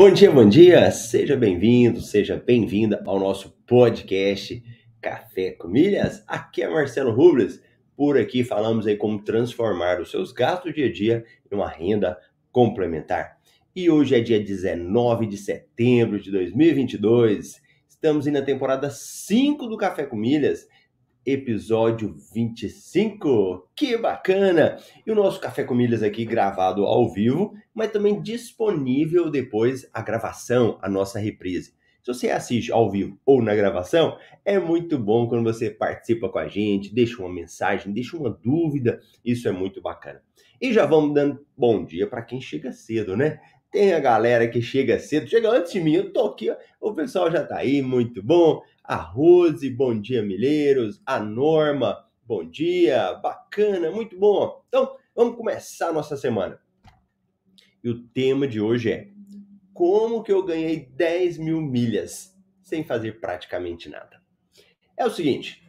Bom dia, bom dia! Seja bem-vindo, seja bem-vinda ao nosso podcast Café com Milhas. Aqui é Marcelo Rubles. Por aqui falamos aí como transformar os seus gastos do dia a dia em uma renda complementar. E hoje é dia 19 de setembro de 2022. Estamos aí na temporada 5 do Café com Milhas episódio 25. Que bacana! E o nosso Café com Milhas aqui gravado ao vivo, mas também disponível depois a gravação, a nossa reprise. Se você assiste ao vivo ou na gravação, é muito bom quando você participa com a gente, deixa uma mensagem, deixa uma dúvida, isso é muito bacana. E já vamos dando bom dia para quem chega cedo, né? Tem a galera que chega cedo, chega antes de mim, eu tô aqui, o pessoal já tá aí, muito bom a Rose, bom dia, Milheiros, a Norma, bom dia, bacana, muito bom. Então, vamos começar a nossa semana. E o tema de hoje é como que eu ganhei 10 mil milhas sem fazer praticamente nada. É o seguinte,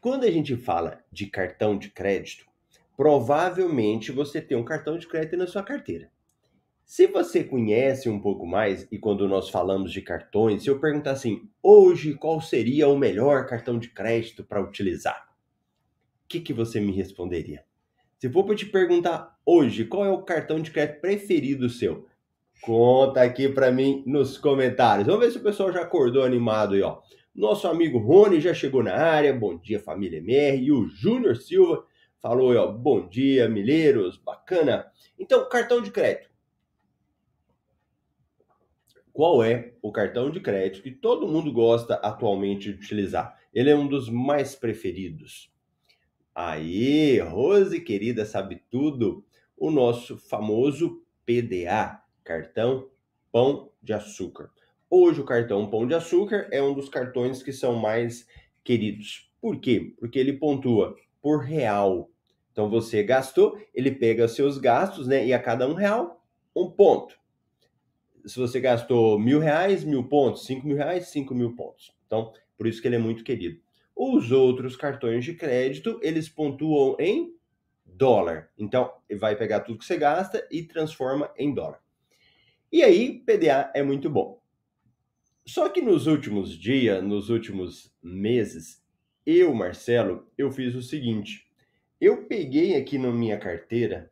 quando a gente fala de cartão de crédito, provavelmente você tem um cartão de crédito na sua carteira. Se você conhece um pouco mais, e quando nós falamos de cartões, se eu perguntar assim, hoje qual seria o melhor cartão de crédito para utilizar? O que, que você me responderia? Se for para te perguntar hoje qual é o cartão de crédito preferido seu, conta aqui para mim nos comentários. Vamos ver se o pessoal já acordou animado aí, ó. Nosso amigo Rony já chegou na área. Bom dia, família MR. E o Júnior Silva falou aí, ó. Bom dia, milheiros. Bacana. Então, cartão de crédito qual é o cartão de crédito que todo mundo gosta atualmente de utilizar. Ele é um dos mais preferidos. Aí, Rose querida, sabe tudo. O nosso famoso PDA, cartão Pão de Açúcar. Hoje o cartão Pão de Açúcar é um dos cartões que são mais queridos. Por quê? Porque ele pontua por real. Então você gastou, ele pega seus gastos, né? E a cada um real, um ponto se você gastou mil reais, mil pontos, cinco mil reais, cinco mil pontos. Então, por isso que ele é muito querido. Os outros cartões de crédito, eles pontuam em dólar. Então, vai pegar tudo que você gasta e transforma em dólar. E aí, PDA é muito bom. Só que nos últimos dias, nos últimos meses, eu, Marcelo, eu fiz o seguinte. Eu peguei aqui na minha carteira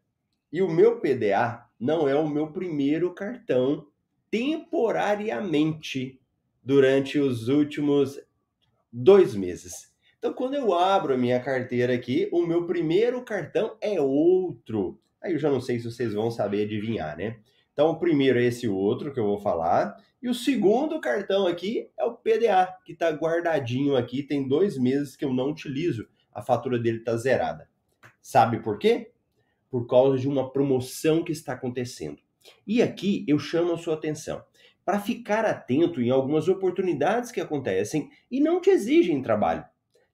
e o meu PDA não é o meu primeiro cartão temporariamente durante os últimos dois meses. Então, quando eu abro a minha carteira aqui, o meu primeiro cartão é outro. Aí eu já não sei se vocês vão saber adivinhar, né? Então, o primeiro é esse outro que eu vou falar. E o segundo cartão aqui é o PDA, que está guardadinho aqui. Tem dois meses que eu não utilizo. A fatura dele está zerada. Sabe por quê? Por causa de uma promoção que está acontecendo. E aqui eu chamo a sua atenção para ficar atento em algumas oportunidades que acontecem e não te exigem trabalho.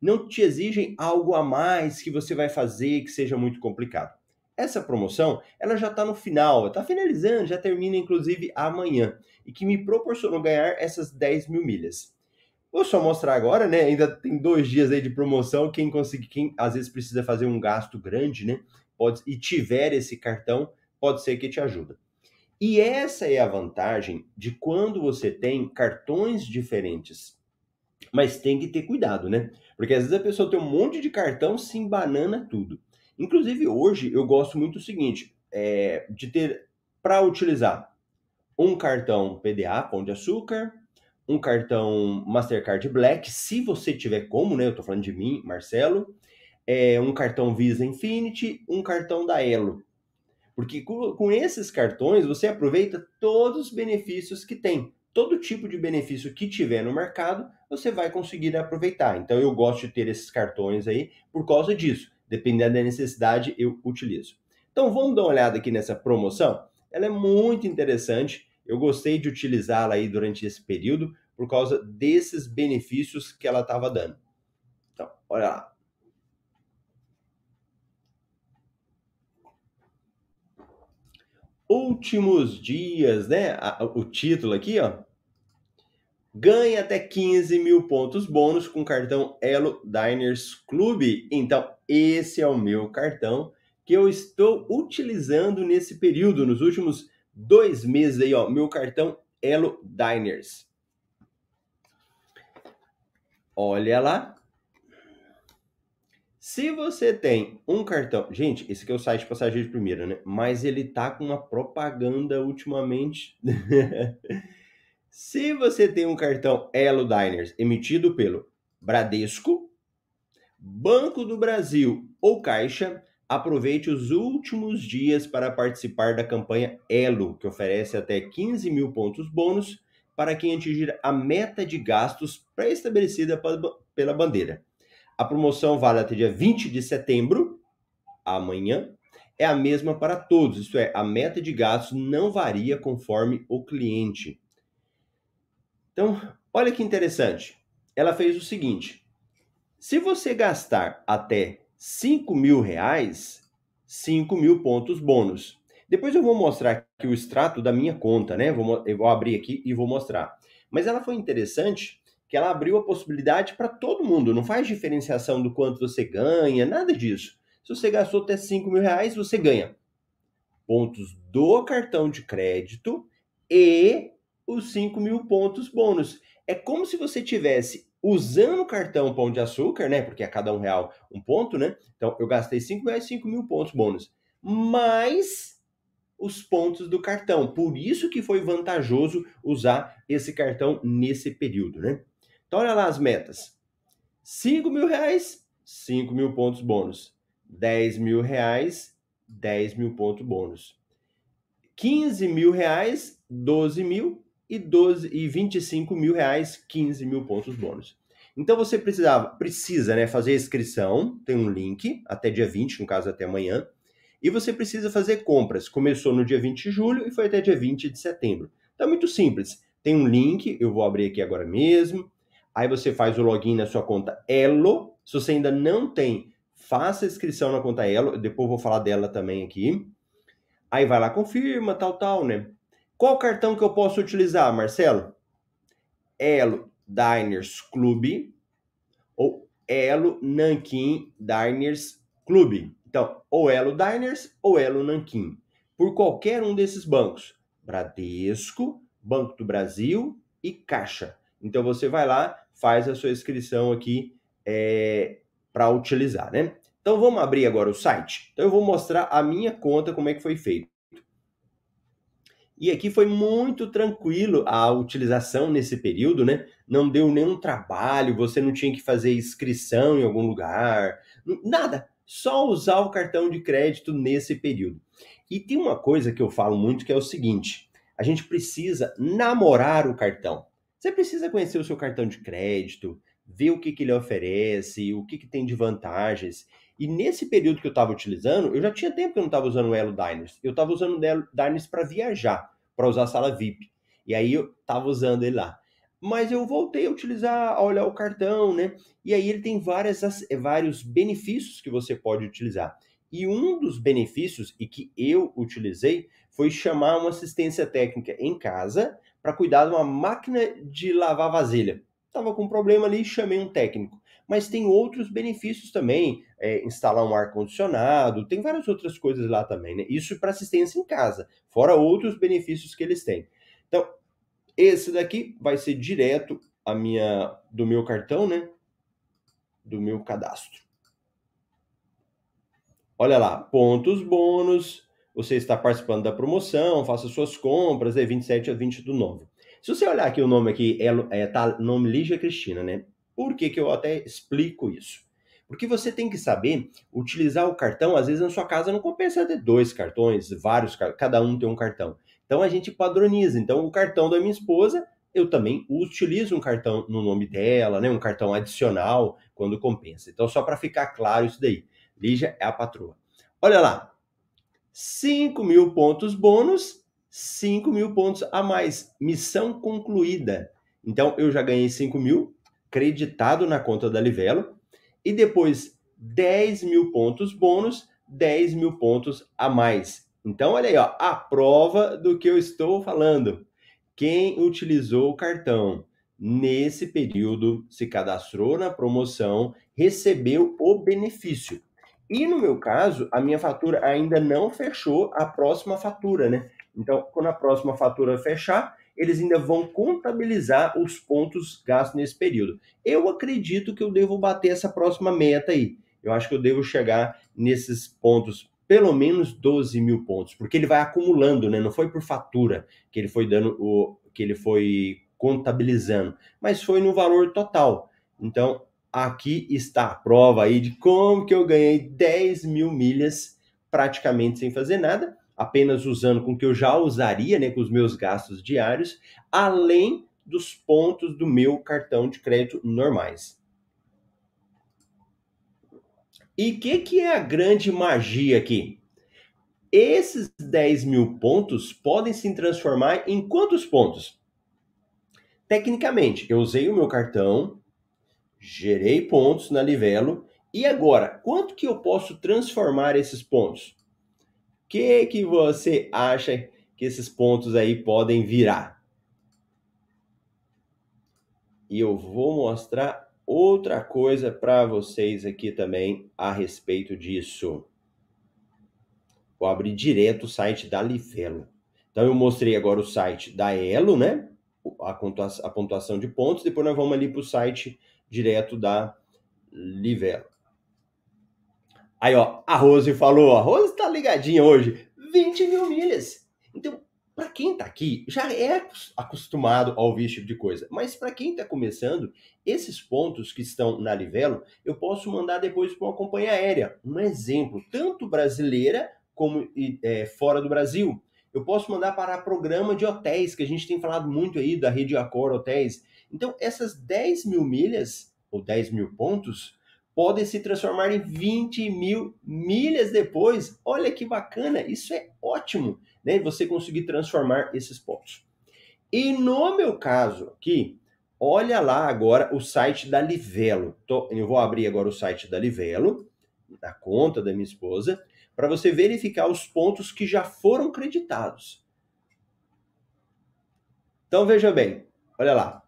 Não te exigem algo a mais que você vai fazer que seja muito complicado. Essa promoção, ela já está no final, está finalizando, já termina inclusive amanhã, e que me proporcionou ganhar essas 10 mil milhas. Vou só mostrar agora, né? Ainda tem dois dias aí de promoção. Quem conseguir, quem às vezes precisa fazer um gasto grande, né? Pode, e tiver esse cartão, pode ser que te ajuda. E essa é a vantagem de quando você tem cartões diferentes. Mas tem que ter cuidado, né? Porque às vezes a pessoa tem um monte de cartão, se embanana tudo. Inclusive hoje eu gosto muito do seguinte, é, de ter para utilizar um cartão PDA, Pão de Açúcar, um cartão Mastercard Black, se você tiver como, né? Eu tô falando de mim, Marcelo, é, um cartão Visa Infinity, um cartão da Elo. Porque com, esses cartões você aproveita todos os benefícios que tem. Todo tipo de benefício que tiver no mercado, você vai conseguir aproveitar. Então eu gosto de ter esses cartões aí por causa disso. Dependendo da necessidade, eu utilizo. Então vamos dar uma olhada aqui nessa promoção. Ela é muito interessante. Eu gostei de utilizá-la aí durante esse período por causa desses benefícios que ela estava dando. Então, olha lá. Últimos dias, né? O título aqui, ó. Ganha até 15 mil pontos bônus com cartão Elo Diners Club. Então, esse é o meu cartão que eu estou utilizando nesse período, nos últimos dois meses aí, ó. Meu cartão Elo Diners. Olha lá. Se você tem um cartão. Gente, esse aqui é o site passageiro de primeira, né? Mas ele tá com uma propaganda ultimamente. Se você tem um cartão Elo Diners emitido pelo Bradesco, Banco do Brasil ou Caixa, aproveite os últimos dias para participar da campanha Elo, que oferece até 15 mil pontos bônus para quem atingir a meta de gastos pré-estabelecida pela bandeira. A promoção vale até dia 20 de setembro, amanhã, é a mesma para todos, isto é, a meta de gastos não varia conforme o cliente. Então, olha que interessante. Ela fez o seguinte: se você gastar até 5 mil reais, 5 mil pontos bônus. Depois eu vou mostrar aqui o extrato da minha conta, né? Vou, eu vou abrir aqui e vou mostrar. Mas ela foi interessante que ela abriu a possibilidade para todo mundo. Não faz diferenciação do quanto você ganha, nada disso. Se você gastou até 5 mil reais, você ganha pontos do cartão de crédito e os 5 mil pontos bônus. É como se você tivesse usando o cartão Pão de Açúcar, né? Porque a cada um real um ponto, né? Então eu gastei 5 reais, 5 mil pontos bônus. Mais os pontos do cartão. Por isso que foi vantajoso usar esse cartão nesse período, né? Então olha lá as metas. 5 mil reais, 5 mil pontos bônus. 10 mil reais, 10 mil pontos bônus. 15 mil reais, 12 mil e, 12, e 25 mil reais, 15 mil pontos bônus. Então você precisava, precisa né, fazer a inscrição, tem um link, até dia 20, no caso até amanhã, e você precisa fazer compras. Começou no dia 20 de julho e foi até dia 20 de setembro. Então é muito simples. Tem um link, eu vou abrir aqui agora mesmo. Aí você faz o login na sua conta Elo. Se você ainda não tem, faça a inscrição na conta Elo. Depois vou falar dela também aqui. Aí vai lá, confirma, tal, tal, né? Qual cartão que eu posso utilizar, Marcelo? Elo Diners Club ou Elo Nankin Diners Club. Então, ou Elo Diners ou Elo Nankin. Por qualquer um desses bancos. Bradesco, Banco do Brasil e Caixa. Então você vai lá, faz a sua inscrição aqui é, para utilizar, né? Então vamos abrir agora o site. Então eu vou mostrar a minha conta como é que foi feito. E aqui foi muito tranquilo a utilização nesse período, né? Não deu nenhum trabalho, você não tinha que fazer inscrição em algum lugar, nada. Só usar o cartão de crédito nesse período. E tem uma coisa que eu falo muito que é o seguinte: a gente precisa namorar o cartão. Você precisa conhecer o seu cartão de crédito, ver o que, que ele oferece, o que, que tem de vantagens. E nesse período que eu estava utilizando, eu já tinha tempo que eu não estava usando o Elo Diners. Eu estava usando o Elo Diners para viajar, para usar a sala VIP. E aí eu estava usando ele lá. Mas eu voltei a utilizar, a olhar o cartão, né? E aí ele tem várias, vários benefícios que você pode utilizar. E um dos benefícios, e que eu utilizei, foi chamar uma assistência técnica em casa para cuidar de uma máquina de lavar vasilha. Estava com um problema ali, chamei um técnico mas tem outros benefícios também, é, instalar um ar-condicionado, tem várias outras coisas lá também, né? Isso para assistência em casa, fora outros benefícios que eles têm. Então, esse daqui vai ser direto a minha do meu cartão, né? Do meu cadastro. Olha lá, pontos bônus, você está participando da promoção, faça suas compras, é 27 a 20 do 9. Se você olhar aqui o nome aqui, é, é tá nome Lígia Cristina, né? Por que, que eu até explico isso? Porque você tem que saber utilizar o cartão, às vezes na sua casa não compensa ter dois cartões, vários, cada um tem um cartão. Então a gente padroniza. Então o cartão da minha esposa, eu também utilizo um cartão no nome dela, né? Um cartão adicional quando compensa. Então só para ficar claro isso daí. Lígia é a patroa. Olha lá, 5 mil pontos bônus, 5 mil pontos a mais. Missão concluída. Então eu já ganhei 5 mil, creditado na conta da Livelo, e depois 10 mil pontos bônus, 10 mil pontos a mais. Então, olha aí, ó, a prova do que eu estou falando. Quem utilizou o cartão nesse período, se cadastrou na promoção, recebeu o benefício. E no meu caso, a minha fatura ainda não fechou a próxima fatura, né? Então, quando a próxima fatura fechar, eles ainda vão contabilizar os pontos gastos nesse período. Eu acredito que eu devo bater essa próxima meta aí. Eu acho que eu devo chegar nesses pontos, pelo menos 12 mil pontos, porque ele vai acumulando, né? Não foi por fatura que ele foi dando o que ele foi contabilizando, mas foi no valor total. Então, aqui está a prova aí de como que eu ganhei 10 mil milhas praticamente sem fazer nada apenas usando com o que eu já usaria, né, com os meus gastos diários, além dos pontos do meu cartão de crédito normais. E o que, que é a grande magia aqui? Esses 10 mil pontos podem se transformar em quantos pontos? Tecnicamente, eu usei o meu cartão, gerei pontos na Livelo, e agora, quanto que eu posso transformar esses pontos? que que você acha que esses pontos aí podem virar? E eu vou mostrar outra coisa para vocês aqui também a respeito disso. Vou abrir direto o site da Livelo. Então eu mostrei agora o site da Elo, né? A pontuação, a pontuação de pontos. Depois nós vamos ali para o site direto da Livelo. Aí, ó, a Rose falou, a Rose tá ligadinha hoje, 20 mil milhas. Então, para quem tá aqui, já é acostumado ao ouvir esse tipo de coisa. Mas para quem tá começando, esses pontos que estão na Livelo, eu posso mandar depois para uma companhia aérea. Um exemplo, tanto brasileira como é, fora do Brasil. Eu posso mandar para programa de hotéis, que a gente tem falado muito aí da rede Accor Hotéis. Então, essas 10 mil milhas, ou 10 mil pontos, podem se transformar em 20 mil milhas depois. Olha que bacana, isso é ótimo, né? Você conseguir transformar esses pontos. E no meu caso aqui, olha lá agora o site da Livelo. eu vou abrir agora o site da Livelo, da conta da minha esposa, para você verificar os pontos que já foram creditados. Então veja bem, olha lá.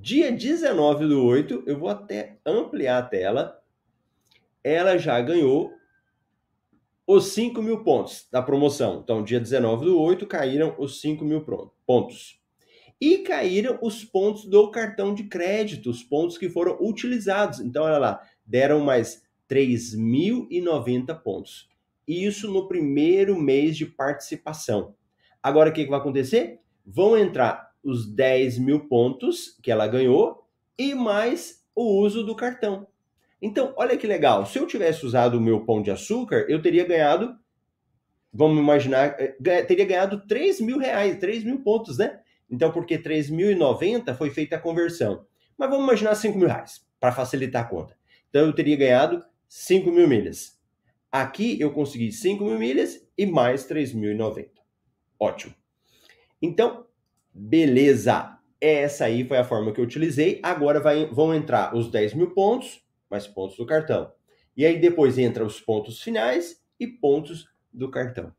Dia 19 do 8, eu vou até ampliar a tela. Ela já ganhou os 5 mil pontos da promoção. Então, dia 19 do 8, caíram os 5 mil pontos. E caíram os pontos do cartão de crédito, os pontos que foram utilizados. Então, olha lá, deram mais 3.090 pontos. Isso no primeiro mês de participação. Agora, o que, que vai acontecer? Vão entrar os 10 mil pontos que ela ganhou e mais o uso do cartão. Então, olha que legal. Se eu tivesse usado o meu pão de açúcar, eu teria ganhado, vamos imaginar, eh, teria ganhado 3 mil reais, 3 mil pontos, né? Então, porque 3.090 foi feita a conversão. Mas vamos imaginar 5 mil reais, para facilitar a conta. Então, eu teria ganhado 5 mil milhas. Aqui eu consegui 5 mil milhas e mais 3.090. Ótimo. Então, Beleza. Essa aí foi a forma que eu utilizei. Agora vai, vão entrar os 10 mil pontos, mais pontos do cartão. E aí depois entra os pontos finais e pontos do cartão.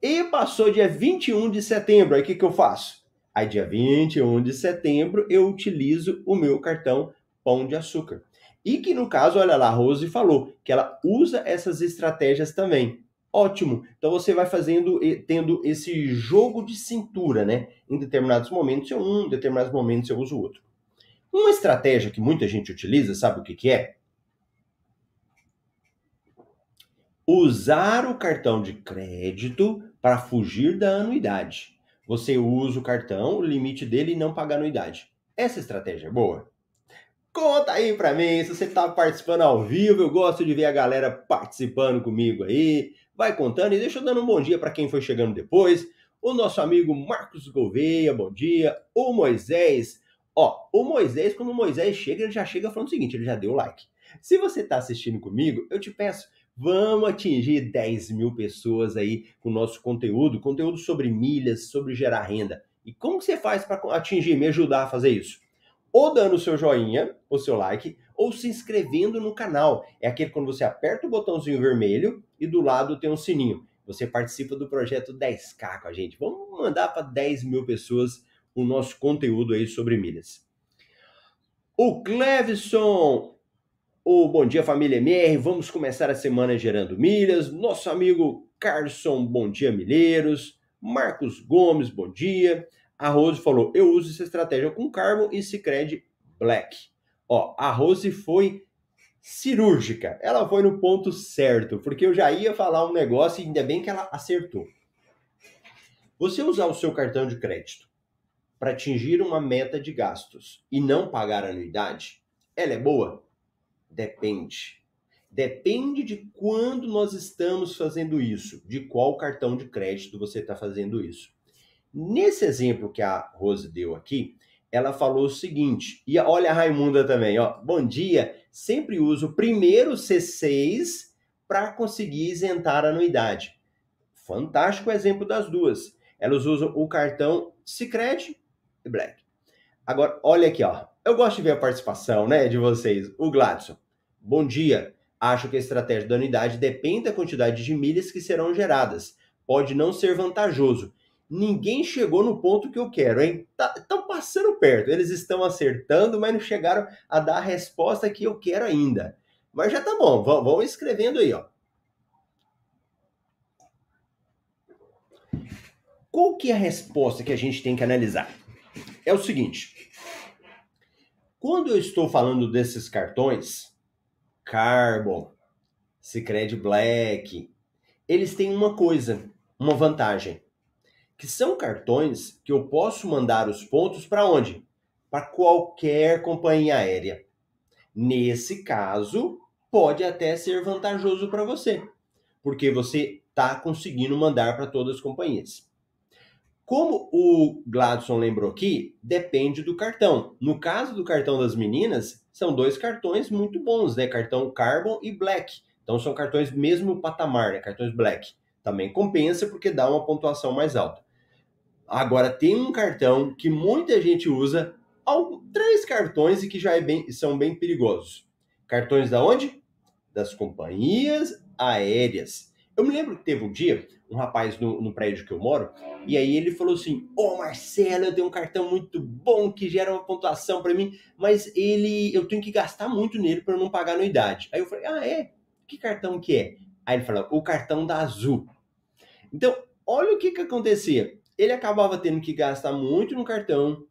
E passou dia 21 de setembro. Aí o que, que eu faço? Aí dia 21 de setembro eu utilizo o meu cartão Pão de Açúcar. E que no caso, olha lá, a Rose falou que ela usa essas estratégias também. Ótimo. Então você vai fazendo, tendo esse jogo de cintura, né? Em determinados momentos eu um, em determinados momentos eu uso outro. Uma estratégia que muita gente utiliza, sabe o que, que é? Usar o cartão de crédito para fugir da anuidade. Você usa o cartão, o limite dele e não paga anuidade. Essa estratégia é boa? Conta aí para mim, se você está participando ao vivo, eu gosto de ver a galera participando comigo aí, vai contando e deixa eu dando um bom dia para quem foi chegando depois. O nosso amigo Marcos Gouveia, bom dia. O Moisés, ó, o Moisés, quando o Moisés chega, ele já chega falando o seguinte: ele já deu like. Se você está assistindo comigo, eu te peço, vamos atingir 10 mil pessoas aí com o nosso conteúdo, conteúdo sobre milhas, sobre gerar renda. E como você faz para atingir, me ajudar a fazer isso? Ou dando o seu joinha, o seu like, ou se inscrevendo no canal. É aquele quando você aperta o botãozinho vermelho e do lado tem um sininho. Você participa do projeto 10K com a gente. Vamos mandar para 10 mil pessoas o nosso conteúdo aí sobre milhas. O Clevison, o Bom Dia Família MR, vamos começar a semana gerando milhas. Nosso amigo Carson, bom dia milheiros. Marcos Gomes, bom dia. A Rose falou: eu uso essa estratégia com Carbon e Cicred Black. Ó, a Rose foi cirúrgica. Ela foi no ponto certo, porque eu já ia falar um negócio e ainda bem que ela acertou. Você usar o seu cartão de crédito para atingir uma meta de gastos e não pagar anuidade, ela é boa? Depende. Depende de quando nós estamos fazendo isso, de qual cartão de crédito você está fazendo isso. Nesse exemplo que a Rose deu aqui, ela falou o seguinte, e olha a Raimunda também, ó, bom dia, sempre uso primeiro C6 para conseguir isentar a anuidade. Fantástico exemplo das duas. Elas usam o cartão Sicredi e Black. Agora, olha aqui, ó. Eu gosto de ver a participação, né, de vocês. O Gladson. Bom dia. Acho que a estratégia da unidade depende da quantidade de milhas que serão geradas. Pode não ser vantajoso. Ninguém chegou no ponto que eu quero, hein? Estão tá, passando perto. Eles estão acertando, mas não chegaram a dar a resposta que eu quero ainda. Mas já tá bom. Vão, escrevendo aí, ó. Qual que é a resposta que a gente tem que analisar? É o seguinte. Quando eu estou falando desses cartões, Carbon, Secret Black, eles têm uma coisa, uma vantagem, que são cartões que eu posso mandar os pontos para onde? Para qualquer companhia aérea. Nesse caso, pode até ser vantajoso para você, porque você está conseguindo mandar para todas as companhias. Como o Gladson lembrou aqui, depende do cartão. No caso do cartão das meninas, são dois cartões muito bons, né? Cartão Carbon e Black. Então são cartões mesmo patamar, né? Cartões Black. Também compensa porque dá uma pontuação mais alta. Agora tem um cartão que muita gente usa, três cartões e que já é bem, são bem perigosos. Cartões da onde? Das companhias aéreas. Eu me lembro que teve um dia, um rapaz no, no prédio que eu moro, e aí ele falou assim: Ô oh, Marcelo, eu tenho um cartão muito bom que gera uma pontuação para mim, mas ele eu tenho que gastar muito nele para não pagar anuidade. Aí eu falei: Ah, é? Que cartão que é? Aí ele falou: O cartão da Azul. Então, olha o que que acontecia. Ele acabava tendo que gastar muito no cartão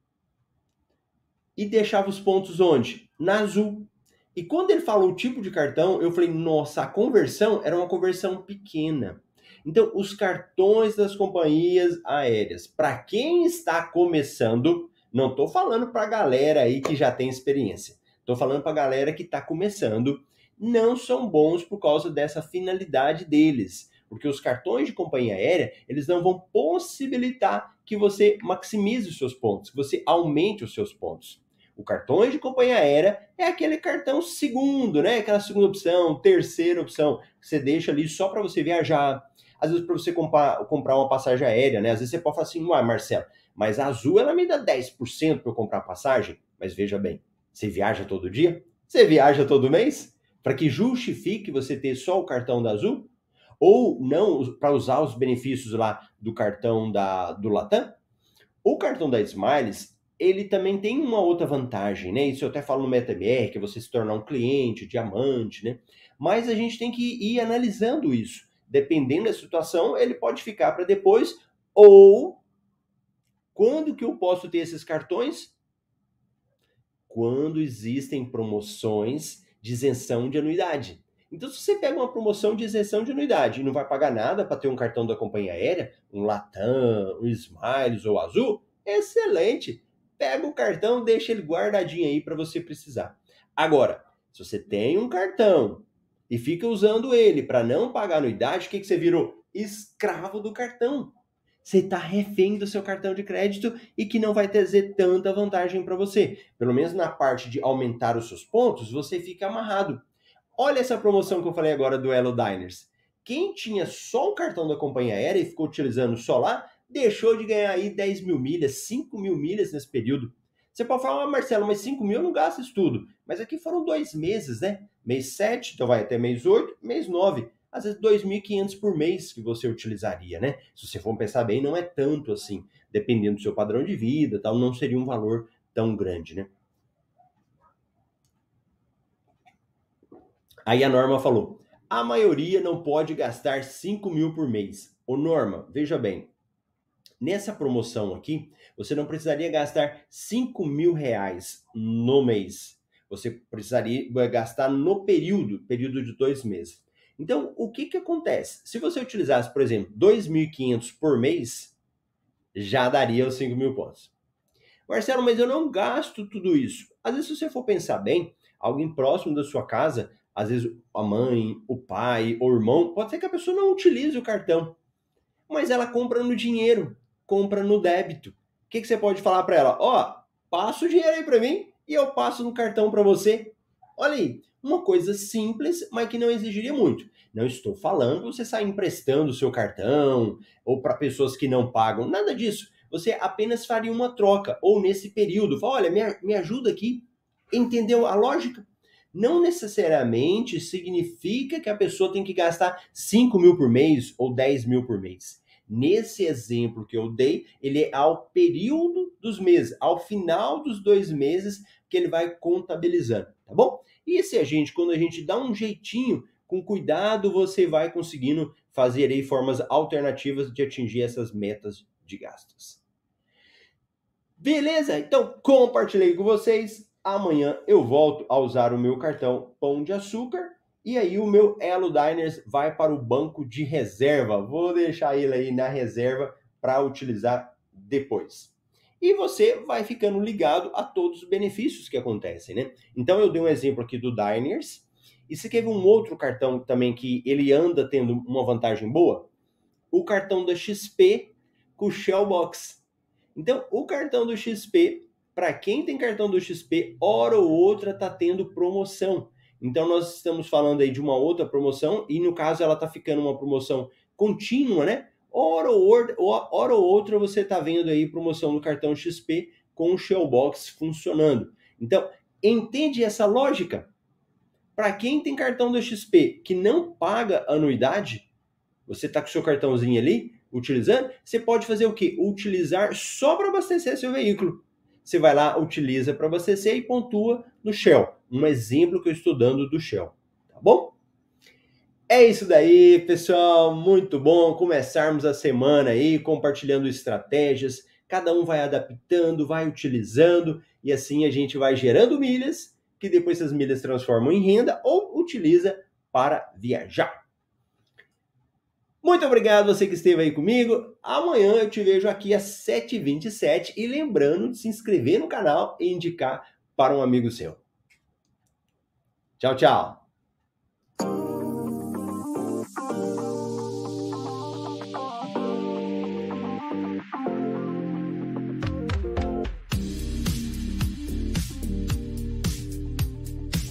e deixava os pontos onde? Na Azul. E quando ele falou o tipo de cartão, eu falei: Nossa, a conversão era uma conversão pequena. Então, os cartões das companhias aéreas, para quem está começando, não estou falando para a galera aí que já tem experiência, estou falando para a galera que está começando, não são bons por causa dessa finalidade deles. Porque os cartões de companhia aérea, eles não vão possibilitar que você maximize os seus pontos, que você aumente os seus pontos. O cartão de companhia aérea é aquele cartão segundo, né? Aquela segunda opção, terceira opção, que você deixa ali só para você viajar, às vezes, para você comprar, uma passagem aérea, né? Às vezes você pode falar assim, uai, Marcelo, mas a Azul ela me dá 10% para eu comprar passagem. Mas veja bem, você viaja todo dia? Você viaja todo mês? Para que justifique você ter só o cartão da Azul? Ou não para usar os benefícios lá do cartão da, do Latam? O cartão da Smiles, ele também tem uma outra vantagem, né? Isso eu até falo no MetaMR, que é você se tornar um cliente, diamante, né? Mas a gente tem que ir analisando isso dependendo da situação, ele pode ficar para depois ou quando que eu posso ter esses cartões? Quando existem promoções de isenção de anuidade. Então, se você pega uma promoção de isenção de anuidade e não vai pagar nada para ter um cartão da companhia aérea, um Latam, um Smiles ou Azul, excelente. Pega o cartão, deixa ele guardadinho aí para você precisar. Agora, se você tem um cartão e fica usando ele para não pagar anuidade, o que, que você virou? Escravo do cartão. Você está refém do seu cartão de crédito e que não vai trazer tanta vantagem para você. Pelo menos na parte de aumentar os seus pontos, você fica amarrado. Olha essa promoção que eu falei agora do Elo Diners. Quem tinha só o cartão da companhia aérea e ficou utilizando só lá, deixou de ganhar aí 10 mil milhas, 5 mil milhas nesse período. Você pode falar, ah, Marcelo, mas 5 mil eu não gasto isso tudo. Mas aqui foram dois meses, né? Mês 7, então vai até mês 8, mês 9. Às vezes 2.500 por mês que você utilizaria, né? Se você for pensar bem, não é tanto assim. Dependendo do seu padrão de vida, tal, não seria um valor tão grande, né? Aí a Norma falou: a maioria não pode gastar 5 mil por mês. Ô Norma, veja bem, Nessa promoção aqui, você não precisaria gastar 5 mil reais no mês. Você precisaria gastar no período, período de dois meses. Então, o que, que acontece? Se você utilizasse, por exemplo, 2.500 por mês, já daria os 5 mil pontos. Marcelo, mas eu não gasto tudo isso. Às vezes, se você for pensar bem, alguém próximo da sua casa, às vezes a mãe, o pai, o irmão, pode ser que a pessoa não utilize o cartão, mas ela compra no dinheiro, compra no débito. O que, que você pode falar para ela? Ó, oh, passa o dinheiro aí para mim e eu passo no cartão para você. Olha aí, uma coisa simples, mas que não exigiria muito. Não estou falando você sair emprestando o seu cartão ou para pessoas que não pagam, nada disso. Você apenas faria uma troca, ou nesse período, fala, olha, me, me ajuda aqui. Entendeu a lógica? Não necessariamente significa que a pessoa tem que gastar 5 mil por mês ou 10 mil por mês. Nesse exemplo que eu dei, ele é ao período dos meses, ao final dos dois meses que ele vai contabilizando, tá bom? E se a gente, quando a gente dá um jeitinho, com cuidado, você vai conseguindo fazer aí formas alternativas de atingir essas metas de gastos. Beleza? Então compartilhei com vocês. Amanhã eu volto a usar o meu cartão Pão de Açúcar e aí o meu Elo Diners vai para o banco de reserva. Vou deixar ele aí na reserva para utilizar depois. E você vai ficando ligado a todos os benefícios que acontecem, né? Então eu dei um exemplo aqui do Diners. E se quer um outro cartão também que ele anda tendo uma vantagem boa? O cartão da XP com o Shellbox. Então, o cartão do XP, para quem tem cartão do XP, hora ou outra tá tendo promoção. Então nós estamos falando aí de uma outra promoção e no caso ela está ficando uma promoção contínua, né? Hora ou, hora ou outra você está vendo aí promoção do cartão XP com o Shellbox funcionando. Então, entende essa lógica? Para quem tem cartão do XP que não paga anuidade, você está com seu cartãozinho ali utilizando, você pode fazer o quê? Utilizar só para abastecer seu veículo você vai lá, utiliza para abastecer e pontua no Shell. Um exemplo que eu estou dando do Shell, tá bom? É isso daí, pessoal. Muito bom começarmos a semana aí compartilhando estratégias. Cada um vai adaptando, vai utilizando e assim a gente vai gerando milhas, que depois essas milhas transformam em renda ou utiliza para viajar. Muito obrigado você que esteve aí comigo. Amanhã eu te vejo aqui às 7h27 e lembrando de se inscrever no canal e indicar para um amigo seu. Tchau, tchau.